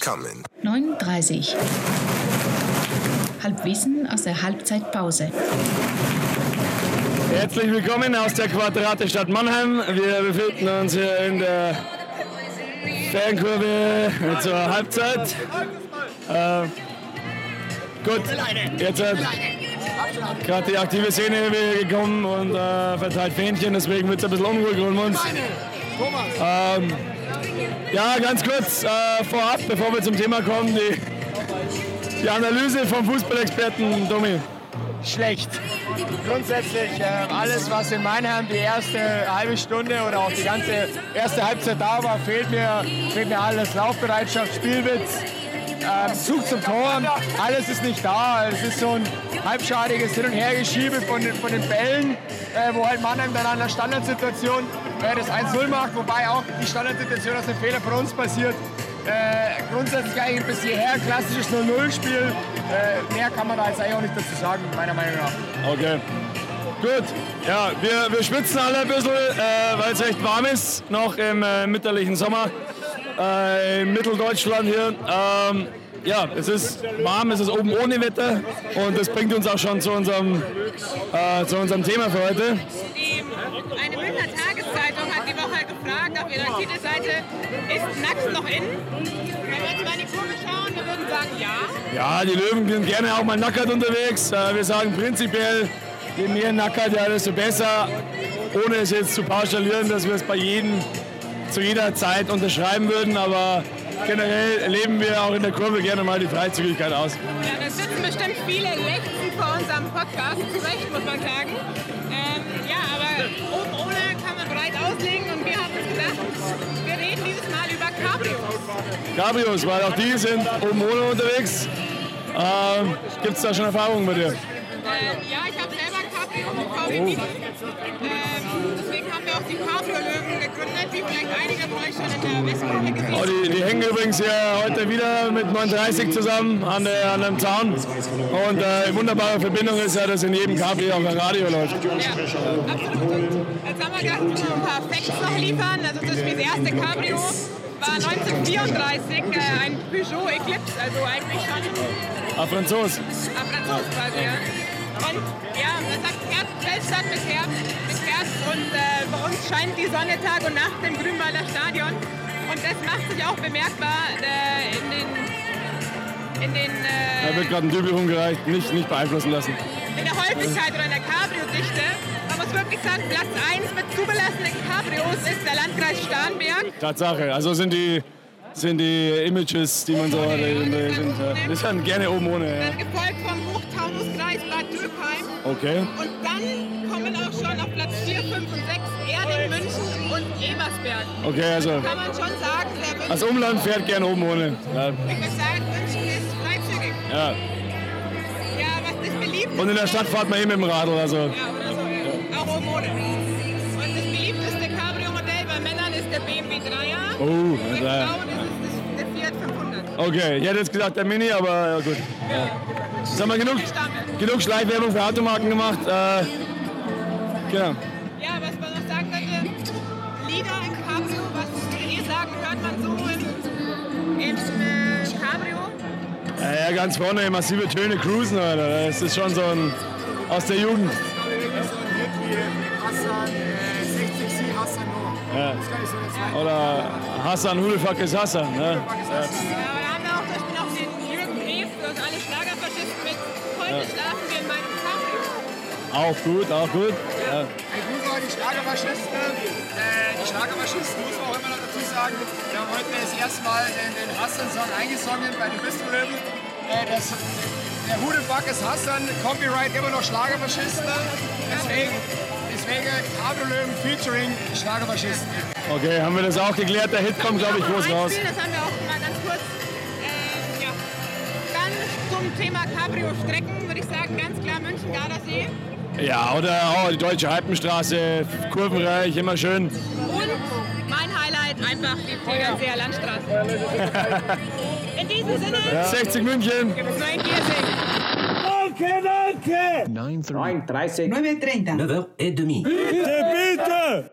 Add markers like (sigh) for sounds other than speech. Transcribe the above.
coming. 9.30 Halbwissen aus der Halbzeitpause. Herzlich willkommen aus der Quadrate Stadt Mannheim. Wir befinden uns hier in der Fankurve zur Halbzeit. Äh, gut, jetzt hat gerade die aktive Szene hier gekommen und äh, verteilt Fähnchen, deswegen wird es ein bisschen unruhig um uns. Ähm, ja, ganz kurz äh, vorab, bevor wir zum Thema kommen, die, die Analyse vom Fußballexperten Domi. schlecht. Grundsätzlich äh, alles, was in Mannheim die erste halbe Stunde oder auch die ganze erste Halbzeit da war, fehlt mir, fehlt mir alles. Laufbereitschaft, Spielwitz, ähm, Zug zum Tor, alles ist nicht da. Es ist so ein halbschadiges Hin- und Hergeschiebe von, den- von den Bällen, äh, wo halt Mannheim dann an der Standardsituation äh, das 1-0 macht, wobei auch die Standardsituation aus dem Fehler von uns passiert. Äh, grundsätzlich eigentlich bis hierher klassisches 0-0-Spiel. Äh, mehr kann man da jetzt eigentlich auch nicht dazu sagen, meiner Meinung nach. Okay. Gut, ja, wir, wir schwitzen alle ein bisschen, äh, weil es echt warm ist, noch im äh, mitterlichen Sommer äh, in Mitteldeutschland hier. Ähm, ja, es ist warm, es ist oben ohne Wetter und das bringt uns auch schon zu unserem, äh, zu unserem Thema für heute. Die, eine Münchner Tageszeitung hat die Woche gefragt auf ihrer Titelseite, ist nackt noch in? Wenn wir jetzt mal in die Kurve schauen, wir würden sagen ja. Ja, die Löwen sind gerne auch mal nackert unterwegs. Äh, wir sagen prinzipiell, je mehr nackert, ja, desto besser. Ohne es jetzt zu pauschalieren, dass wir es bei jedem zu jeder Zeit unterschreiben würden, aber generell leben wir auch in der Kurve gerne mal die Freizügigkeit aus. Ja, da sitzen bestimmt viele lechzen vor unserem Podcast, zu Recht muss man sagen. Ähm, ja, aber oben ohne kann man breit auslegen und wir haben uns gedacht, wir reden dieses Mal über Cabrios. Cabrios, weil auch die sind oben ohne unterwegs. Ähm, Gibt es da schon Erfahrungen bei dir? Ähm, ja, ich habe selber Cabrio mit VW Beetle. Ähm, deswegen haben wir auch die Cabrio-Löwen gegründet, wie Oh, die, die hängen übrigens hier heute wieder mit 39 zusammen an, der, an einem Zaun. Und äh, eine wunderbare Verbindung ist ja, dass in jedem Cabrio auch ein Radio läuft. Ja, absolut. Jetzt haben wir wir wollen ein paar Facts noch liefern. Also Beispiel das erste Cabrio war 1934 äh, ein Peugeot Eclipse, also eigentlich schon Ah, Franzos. ein Franzos quasi. Ja. Und ja, man sagt Weltstadt mit Herz, mit Herz und äh, bei uns scheint die Sonne Tag und Nacht im Grünwalder Stadion. Und das macht sich auch bemerkbar äh, in den, in den äh, Da wird gerade ein Dübel rumgereicht, nicht, nicht beeinflussen lassen. in der Häufigkeit oder in der Cabrio-Dichte. Man muss wirklich sagen, Platz 1 mit zugelassenen Cabrios ist der Landkreis Starnberg. Tatsache. Also sind die, sind die Images, die man so hat, die sind, äh, sind gerne oben ohne. Ja. Dann gefolgt vom Hochtaunuskreis Bad Dürkheim. Okay. Und dann Okay, also Kann man schon sagen, der das Umland fährt gerne oben ohne. Ja. ich würde sagen, München ist freizügig. ja. Ja, was ist beliebt? Und in der Stadt fahrt man eh mit dem Radl. Also. Ja, oder so, ja. Auch oben ohne. Und das beliebteste Cabrio-Modell bei Männern ist der BMW 3er. Oh, Bei ja. Frauen ist es der Fiat 500. Okay, ich hätte jetzt gesagt der Mini, aber ja, gut. Ja. Jetzt haben wir genug, genug Schleichwerbung für Automarken gemacht. Äh, genau. Ja, was man noch sagen könnte, Lieder im Cabrio, was würdet ihr sagen, hört man so im, im äh, Cabrio? Ja, ja, ganz vorne massive Töne cruisen, Alter. Das ist schon so ein aus der Jugend. Ja. Oder Hassan, who the fuck is Hassan? Ne? Ja, aber da haben wir auch zum Beispiel noch den Jürgen Brief uns alle Schlagerfaschisten mit Heute schlafen wir in meinem Cabrio. Auch gut, auch gut. Ja. Die Schlagerfaschisten. Äh, die Schlagerfaschisten muss man auch immer noch dazu sagen. Wir haben heute das erste Mal den, den Hassan-Song eingesungen bei den Bistro-Löwen. Äh, das, der Hudeback ist Hassan, Copyright immer noch Schlagerfaschisten. Deswegen, deswegen Cabrio-Löwen featuring Schlagerfaschisten. Okay, haben wir das auch geklärt? Der Hit kommt, glaube ich, groß raus. Einspielen, Das haben wir auch mal ganz kurz. Ähm, ja. Dann zum Thema Cabrio-Strecken würde ich sagen, ganz klar München-Gardasee. Ja, oder oh, die deutsche Alpenstraße, kurvenreich, immer schön. Und mein Highlight einfach die Tegernseer Landstraße. (laughs) In diesem Sinne, 60 München. gibt's nur ein Giersing. 9h30. 9h30. 9h30.